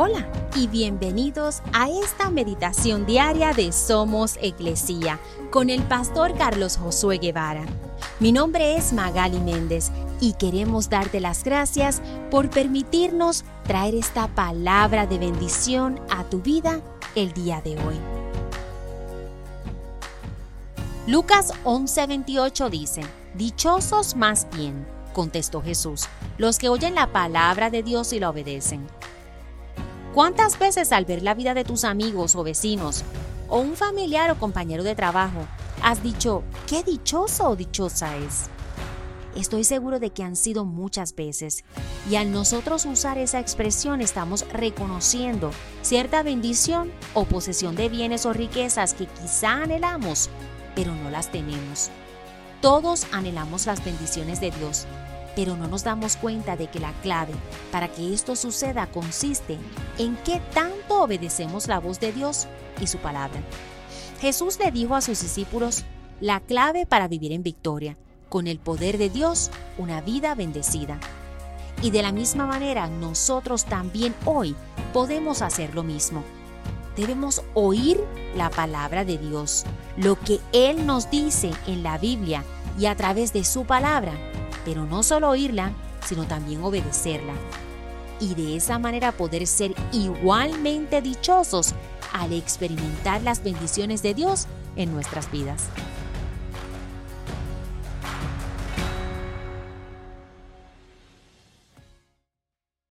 Hola y bienvenidos a esta meditación diaria de Somos Iglesia con el pastor Carlos Josué Guevara. Mi nombre es Magali Méndez y queremos darte las gracias por permitirnos traer esta palabra de bendición a tu vida el día de hoy. Lucas 11:28 dice, Dichosos más bien, contestó Jesús, los que oyen la palabra de Dios y la obedecen. ¿Cuántas veces al ver la vida de tus amigos o vecinos, o un familiar o compañero de trabajo, has dicho, qué dichoso o dichosa es? Estoy seguro de que han sido muchas veces, y al nosotros usar esa expresión estamos reconociendo cierta bendición o posesión de bienes o riquezas que quizá anhelamos, pero no las tenemos. Todos anhelamos las bendiciones de Dios, pero no nos damos cuenta de que la clave para que esto suceda consiste en qué tanto obedecemos la voz de Dios y su palabra. Jesús le dijo a sus discípulos la clave para vivir en victoria, con el poder de Dios, una vida bendecida. Y de la misma manera nosotros también hoy podemos hacer lo mismo. Debemos oír la palabra de Dios, lo que Él nos dice en la Biblia y a través de su palabra pero no solo oírla, sino también obedecerla. Y de esa manera poder ser igualmente dichosos al experimentar las bendiciones de Dios en nuestras vidas.